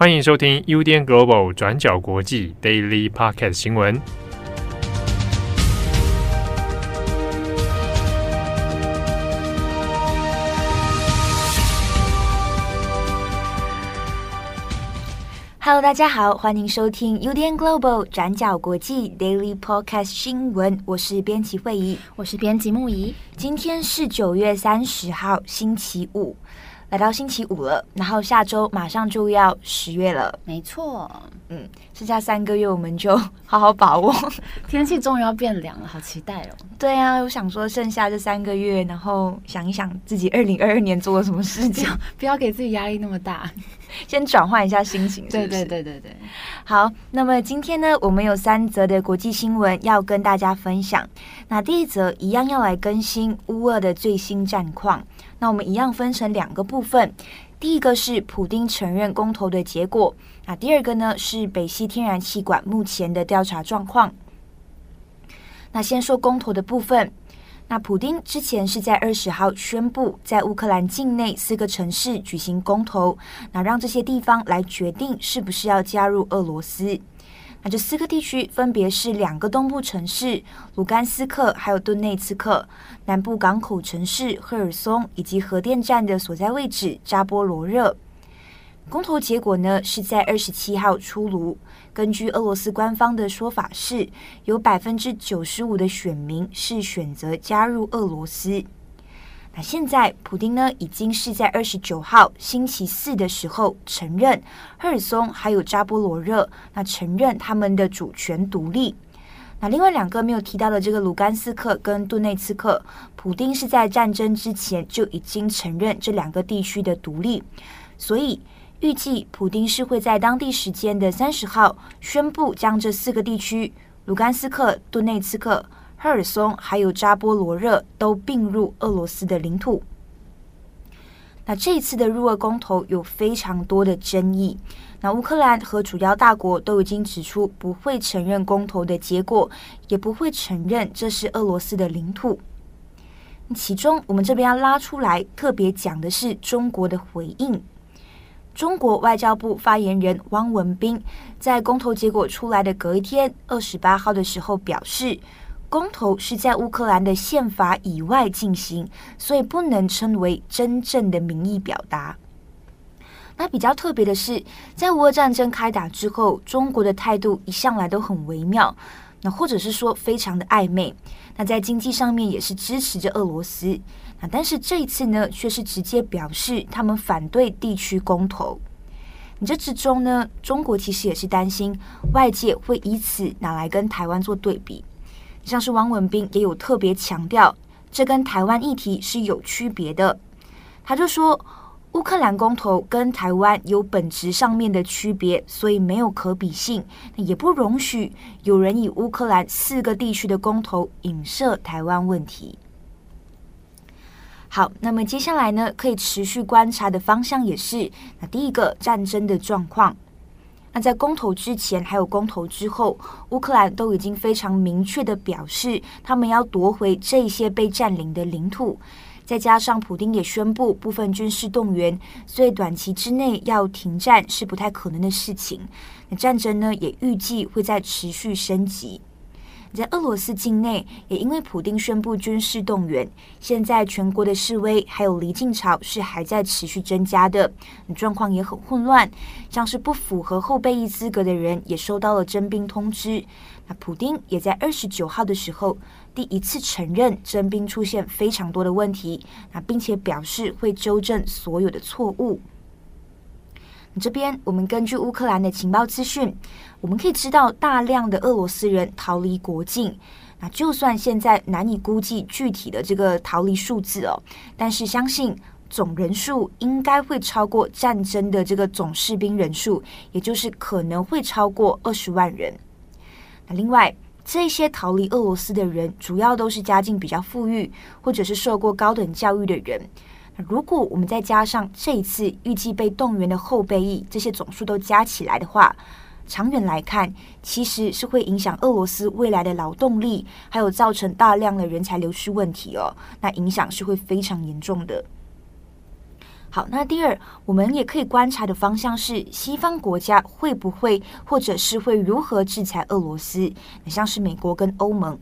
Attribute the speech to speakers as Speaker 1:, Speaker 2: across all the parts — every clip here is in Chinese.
Speaker 1: 欢迎收听 UDN Global 转角国际 Daily Podcast 新闻。
Speaker 2: Hello，大家好，欢迎收听 UDN Global 转角国际 Daily Podcast 新闻。我是编辑惠仪，
Speaker 3: 我是编辑木仪。
Speaker 2: 今天是九月三十号，星期五。来到星期五了，然后下周马上就要十月了。
Speaker 3: 没错，
Speaker 2: 嗯，剩下三个月我们就好好把握。
Speaker 3: 天气终于要变凉了，好期待哦。
Speaker 2: 对啊，我想说剩下这三个月，然后想一想自己二零二二年做了什么事情，
Speaker 3: 不要给自己压力那么大，
Speaker 2: 先转换一下心情是是？
Speaker 3: 对对对对对。
Speaker 2: 好，那么今天呢，我们有三则的国际新闻要跟大家分享。那第一则一样要来更新乌俄的最新战况。那我们一样分成两个部分，第一个是普丁承认公投的结果，那第二个呢是北溪天然气管目前的调查状况。那先说公投的部分，那普丁之前是在二十号宣布，在乌克兰境内四个城市举行公投，那让这些地方来决定是不是要加入俄罗斯。那这四个地区分别是两个东部城市卢甘斯克，还有顿内茨克；南部港口城市赫尔松，以及核电站的所在位置扎波罗热。公投结果呢是在二十七号出炉。根据俄罗斯官方的说法是，有百分之九十五的选民是选择加入俄罗斯。那现在，普丁呢已经是在二十九号星期四的时候承认赫尔松还有扎波罗热，那承认他们的主权独立。那另外两个没有提到的这个卢甘斯克跟顿内茨克，普丁是在战争之前就已经承认这两个地区的独立，所以预计普丁是会在当地时间的三十号宣布将这四个地区卢甘斯克、顿内茨克。赫尔松还有扎波罗热都并入俄罗斯的领土。那这一次的入俄公投有非常多的争议。那乌克兰和主要大国都已经指出不会承认公投的结果，也不会承认这是俄罗斯的领土。其中，我们这边要拉出来特别讲的是中国的回应。中国外交部发言人汪文斌在公投结果出来的隔一天，二十八号的时候表示。公投是在乌克兰的宪法以外进行，所以不能称为真正的民意表达。那比较特别的是，在乌俄战争开打之后，中国的态度一向来都很微妙，那或者是说非常的暧昧。那在经济上面也是支持着俄罗斯，那但是这一次呢，却是直接表示他们反对地区公投。你这之中呢，中国其实也是担心外界会以此拿来跟台湾做对比。像是汪文斌也有特别强调，这跟台湾议题是有区别的。他就说，乌克兰公投跟台湾有本质上面的区别，所以没有可比性，也不容许有人以乌克兰四个地区的公投影射台湾问题。好，那么接下来呢，可以持续观察的方向也是，那第一个战争的状况。那在公投之前，还有公投之后，乌克兰都已经非常明确的表示，他们要夺回这些被占领的领土。再加上普丁也宣布部分军事动员，所以短期之内要停战是不太可能的事情。那战争呢，也预计会在持续升级。在俄罗斯境内，也因为普丁宣布军事动员，现在全国的示威还有离境潮是还在持续增加的，状况也很混乱。像是不符合后备役资格的人也收到了征兵通知。那普丁也在二十九号的时候第一次承认征兵出现非常多的问题，那并且表示会纠正所有的错误。这边，我们根据乌克兰的情报资讯，我们可以知道大量的俄罗斯人逃离国境。那就算现在难以估计具体的这个逃离数字哦，但是相信总人数应该会超过战争的这个总士兵人数，也就是可能会超过二十万人。那另外，这些逃离俄罗斯的人，主要都是家境比较富裕，或者是受过高等教育的人。如果我们再加上这一次预计被动员的后备役，这些总数都加起来的话，长远来看，其实是会影响俄罗斯未来的劳动力，还有造成大量的人才流失问题哦。那影响是会非常严重的。好，那第二，我们也可以观察的方向是，西方国家会不会或者是会如何制裁俄罗斯？那像是美国跟欧盟，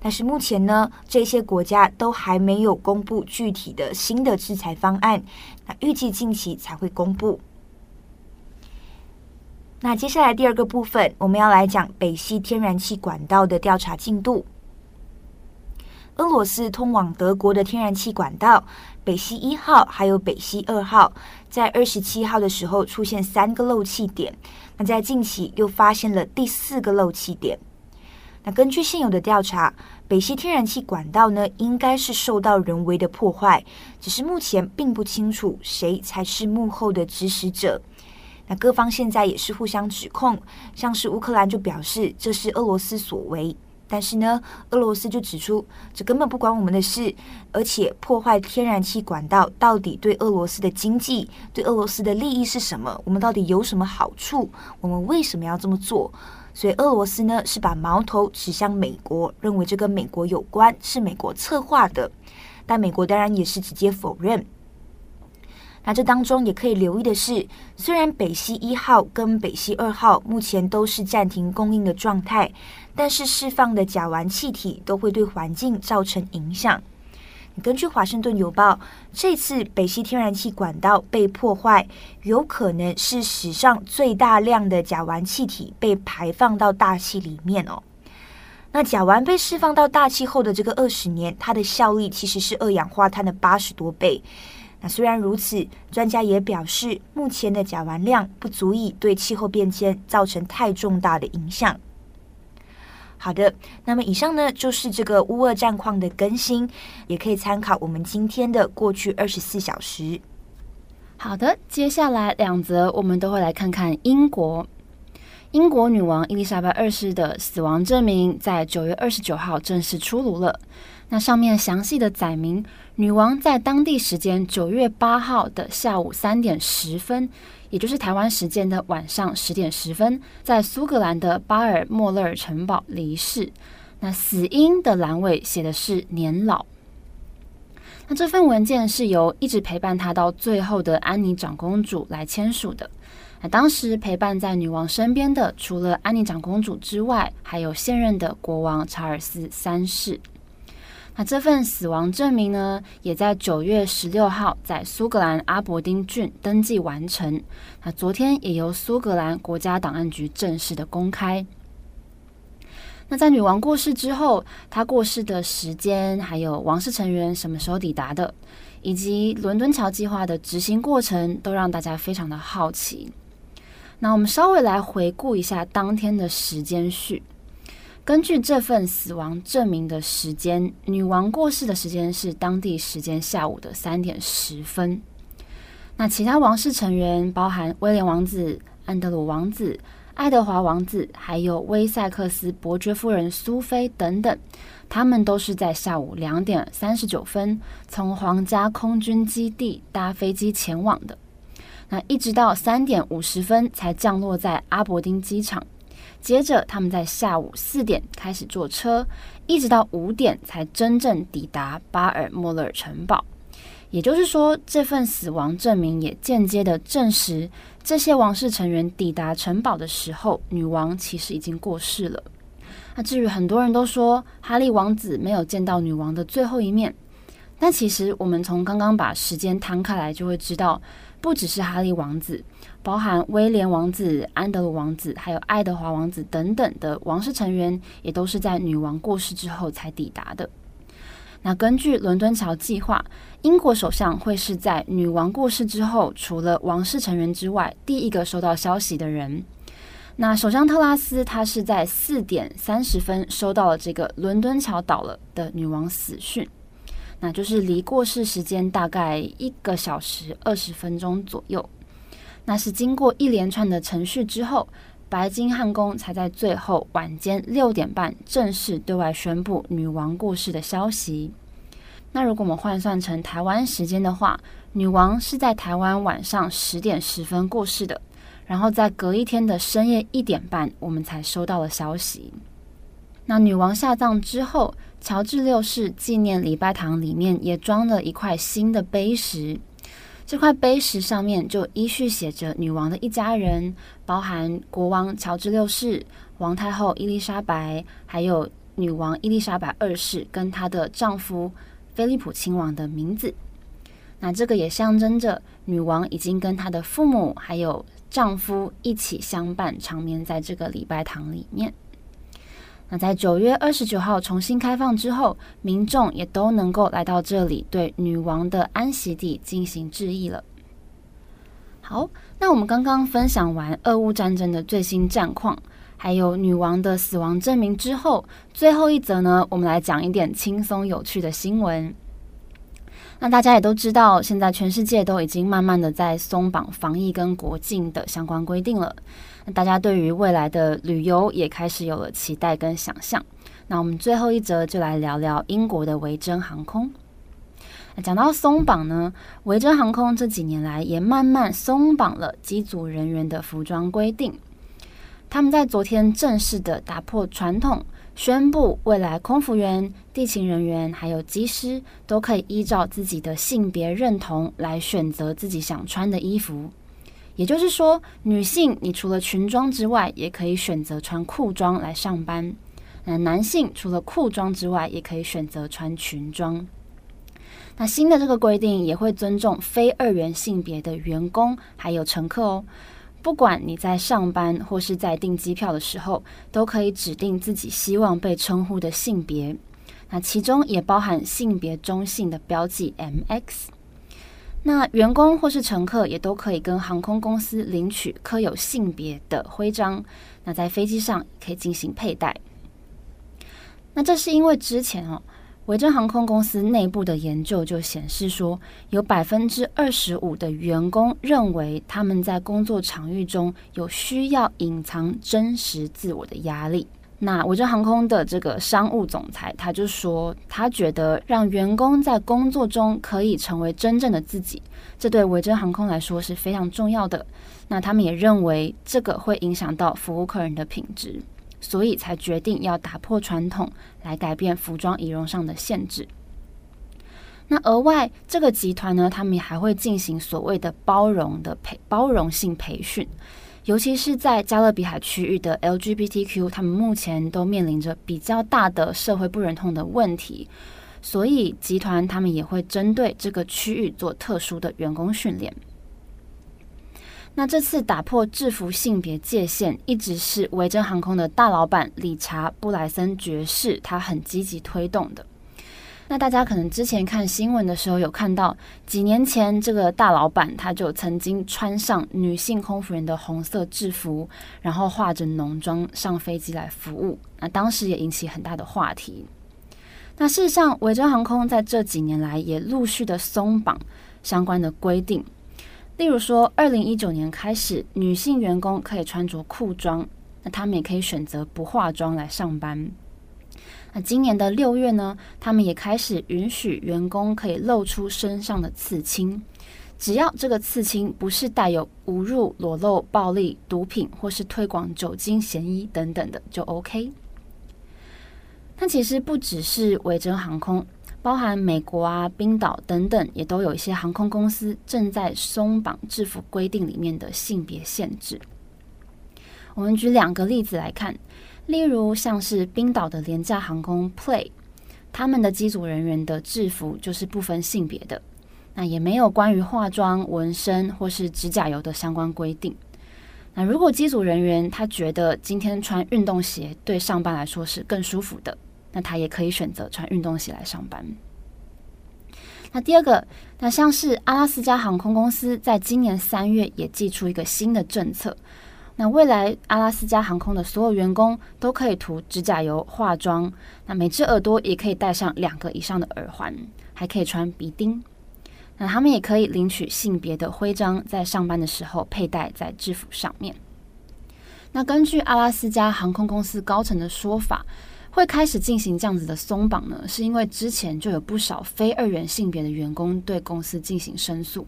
Speaker 2: 但是目前呢，这些国家都还没有公布具体的新的制裁方案，那预计近期才会公布。那接下来第二个部分，我们要来讲北溪天然气管道的调查进度。俄罗斯通往德国的天然气管道北溪一号还有北溪二号，在二十七号的时候出现三个漏气点，那在近期又发现了第四个漏气点。那根据现有的调查，北溪天然气管道呢，应该是受到人为的破坏，只是目前并不清楚谁才是幕后的指使者。那各方现在也是互相指控，像是乌克兰就表示这是俄罗斯所为。但是呢，俄罗斯就指出，这根本不关我们的事，而且破坏天然气管道到底对俄罗斯的经济、对俄罗斯的利益是什么？我们到底有什么好处？我们为什么要这么做？所以俄罗斯呢是把矛头指向美国，认为这跟美国有关，是美国策划的。但美国当然也是直接否认。那这当中也可以留意的是，虽然北溪一号跟北溪二号目前都是暂停供应的状态，但是释放的甲烷气体都会对环境造成影响。根据《华盛顿邮报》，这次北溪天然气管道被破坏，有可能是史上最大量的甲烷气体被排放到大气里面哦。那甲烷被释放到大气后的这个二十年，它的效力其实是二氧化碳的八十多倍。那虽然如此，专家也表示，目前的甲烷量不足以对气候变迁造成太重大的影响。好的，那么以上呢就是这个乌俄战况的更新，也可以参考我们今天的过去二十四小时。
Speaker 3: 好的，接下来两则我们都会来看看英国。英国女王伊丽莎白二世的死亡证明在九月二十九号正式出炉了。那上面详细的载明，女王在当地时间九月八号的下午三点十分，也就是台湾时间的晚上十点十分，在苏格兰的巴尔莫勒尔城堡离世。那死因的栏尾写的是年老。那这份文件是由一直陪伴她到最后的安妮长公主来签署的。那当时陪伴在女王身边的，除了安妮长公主之外，还有现任的国王查尔斯三世。那这份死亡证明呢，也在九月十六号在苏格兰阿伯丁郡登记完成。那昨天也由苏格兰国家档案局正式的公开。那在女王过世之后，她过世的时间，还有王室成员什么时候抵达的，以及伦敦桥计划的执行过程，都让大家非常的好奇。那我们稍微来回顾一下当天的时间序。根据这份死亡证明的时间，女王过世的时间是当地时间下午的三点十分。那其他王室成员，包含威廉王子、安德鲁王子、爱德华王子，还有威塞克斯伯爵夫人苏菲等等，他们都是在下午两点三十九分从皇家空军基地搭飞机前往的。那一直到三点五十分才降落在阿伯丁机场。接着，他们在下午四点开始坐车，一直到五点才真正抵达巴尔莫勒尔城堡。也就是说，这份死亡证明也间接的证实，这些王室成员抵达城堡的时候，女王其实已经过世了。那至于很多人都说哈利王子没有见到女王的最后一面，但其实我们从刚刚把时间摊开来，就会知道，不只是哈利王子。包含威廉王子、安德鲁王子，还有爱德华王子等等的王室成员，也都是在女王过世之后才抵达的。那根据伦敦桥计划，英国首相会是在女王过世之后，除了王室成员之外，第一个收到消息的人。那首相特拉斯，他是在四点三十分收到了这个伦敦桥倒了的女王死讯，那就是离过世时间大概一个小时二十分钟左右。那是经过一连串的程序之后，白金汉宫才在最后晚间六点半正式对外宣布女王过世的消息。那如果我们换算成台湾时间的话，女王是在台湾晚上十点十分过世的，然后在隔一天的深夜一点半，我们才收到了消息。那女王下葬之后，乔治六世纪念礼拜堂里面也装了一块新的碑石。这块碑石上面就依序写着女王的一家人，包含国王乔治六世、王太后伊丽莎白，还有女王伊丽莎白二世跟她的丈夫菲利普亲王的名字。那这个也象征着女王已经跟她的父母还有丈夫一起相伴，长眠在这个礼拜堂里面。那在九月二十九号重新开放之后，民众也都能够来到这里，对女王的安息地进行致意了。好，那我们刚刚分享完俄乌战争的最新战况，还有女王的死亡证明之后，最后一则呢，我们来讲一点轻松有趣的新闻。那大家也都知道，现在全世界都已经慢慢的在松绑防疫跟国境的相关规定了。那大家对于未来的旅游也开始有了期待跟想象。那我们最后一则就来聊聊英国的维珍航空。讲到松绑呢，维珍航空这几年来也慢慢松绑了机组人员的服装规定。他们在昨天正式的打破传统，宣布未来空服员、地勤人员还有机师都可以依照自己的性别认同来选择自己想穿的衣服。也就是说，女性你除了裙装之外，也可以选择穿裤装来上班；那男性除了裤装之外，也可以选择穿裙装。那新的这个规定也会尊重非二元性别的员工还有乘客哦。不管你在上班或是在订机票的时候，都可以指定自己希望被称呼的性别。那其中也包含性别中性的标记 MX。那员工或是乘客也都可以跟航空公司领取刻有性别的徽章，那在飞机上可以进行佩戴。那这是因为之前哦，维珍航空公司内部的研究就显示说，有百分之二十五的员工认为他们在工作场域中有需要隐藏真实自我的压力。那维珍航空的这个商务总裁，他就说，他觉得让员工在工作中可以成为真正的自己，这对维珍航空来说是非常重要的。那他们也认为这个会影响到服务客人的品质，所以才决定要打破传统，来改变服装仪容上的限制。那额外，这个集团呢，他们还会进行所谓的包容的培包容性培训。尤其是在加勒比海区域的 LGBTQ，他们目前都面临着比较大的社会不认同的问题，所以集团他们也会针对这个区域做特殊的员工训练。那这次打破制服性别界限，一直是维珍航空的大老板理查布莱森爵士他很积极推动的。那大家可能之前看新闻的时候有看到，几年前这个大老板他就曾经穿上女性空服员的红色制服，然后化着浓妆上飞机来服务。那当时也引起很大的话题。那事实上，维珍航空在这几年来也陆续的松绑相关的规定，例如说，二零一九年开始，女性员工可以穿着裤装，那他们也可以选择不化妆来上班。那今年的六月呢，他们也开始允许员工可以露出身上的刺青，只要这个刺青不是带有侮辱、裸露、暴力、毒品或是推广酒精嫌疑等等的，就 OK。那其实不只是维珍航空，包含美国啊、冰岛等等，也都有一些航空公司正在松绑制服规定里面的性别限制。我们举两个例子来看。例如，像是冰岛的廉价航空 Play，他们的机组人员的制服就是不分性别的，那也没有关于化妆、纹身或是指甲油的相关规定。那如果机组人员他觉得今天穿运动鞋对上班来说是更舒服的，那他也可以选择穿运动鞋来上班。那第二个，那像是阿拉斯加航空公司在今年三月也祭出一个新的政策。那未来阿拉斯加航空的所有员工都可以涂指甲油、化妆，那每只耳朵也可以戴上两个以上的耳环，还可以穿鼻钉。那他们也可以领取性别的徽章，在上班的时候佩戴在制服上面。那根据阿拉斯加航空公司高层的说法，会开始进行这样子的松绑呢，是因为之前就有不少非二元性别的员工对公司进行申诉。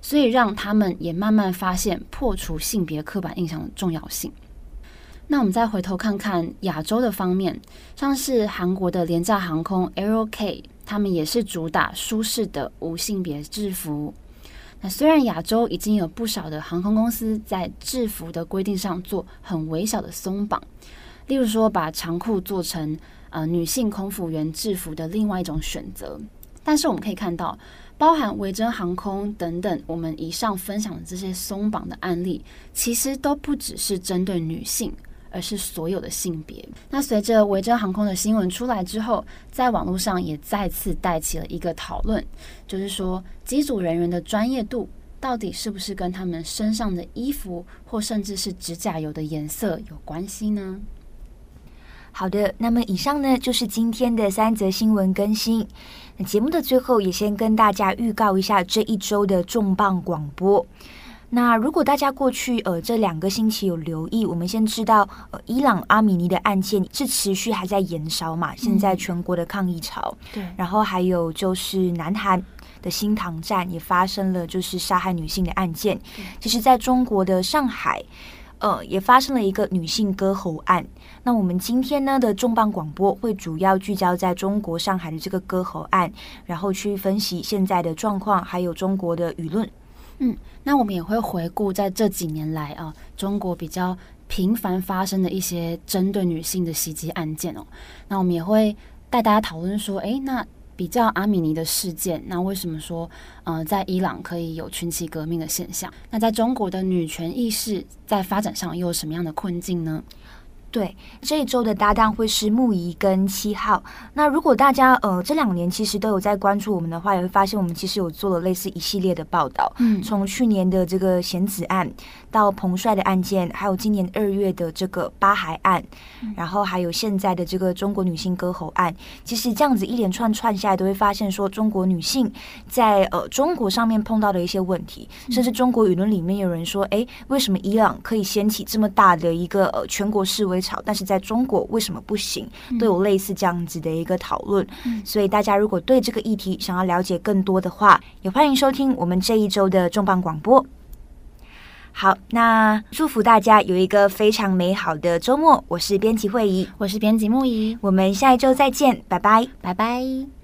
Speaker 3: 所以让他们也慢慢发现破除性别刻板印象的重要性。那我们再回头看看亚洲的方面，像是韩国的廉价航空 a r o K，他们也是主打舒适的无性别制服。那虽然亚洲已经有不少的航空公司在制服的规定上做很微小的松绑，例如说把长裤做成呃女性空服员制服的另外一种选择，但是我们可以看到，包含维珍航空等等我们以上分享的这些松绑的案例，其实都不只是针对女性。而是所有的性别。那随着维珍航空的新闻出来之后，在网络上也再次带起了一个讨论，就是说机组人员的专业度到底是不是跟他们身上的衣服或甚至是指甲油的颜色有关系呢？
Speaker 2: 好的，那么以上呢就是今天的三则新闻更新。那节目的最后也先跟大家预告一下这一周的重磅广播。那如果大家过去呃这两个星期有留意，我们先知道呃伊朗阿米尼的案件是持续还在延烧嘛，现在全国的抗议潮。
Speaker 3: 对、嗯，
Speaker 2: 然后还有就是南韩的新塘站也发生了就是杀害女性的案件。其实在中国的上海，呃也发生了一个女性割喉案。那我们今天呢的重磅广播会主要聚焦在中国上海的这个割喉案，然后去分析现在的状况，还有中国的舆论。
Speaker 3: 嗯，那我们也会回顾在这几年来啊，中国比较频繁发生的一些针对女性的袭击案件哦。那我们也会带大家讨论说，诶，那比较阿米尼的事件，那为什么说，呃，在伊朗可以有群起革命的现象？那在中国的女权意识在发展上又有什么样的困境呢？
Speaker 2: 对，这一周的搭档会是木仪跟七号。那如果大家呃这两年其实都有在关注我们的话，也会发现我们其实有做了类似一系列的报道。嗯，从去年的这个贤子案到彭帅的案件，还有今年二月的这个巴海案，嗯，然后还有现在的这个中国女性割喉案，其实这样子一连串串下来，都会发现说中国女性在呃中国上面碰到的一些问题，甚至中国舆论里面有人说，哎，为什么伊朗可以掀起这么大的一个呃全国示威？但是在中国为什么不行？都有类似这样子的一个讨论。嗯，所以大家如果对这个议题想要了解更多的话，也欢迎收听我们这一周的重磅广播。好，那祝福大家有一个非常美好的周末。我是编辑会议，
Speaker 3: 我是编辑木仪，
Speaker 2: 我们下一周再见，拜拜，
Speaker 3: 拜拜。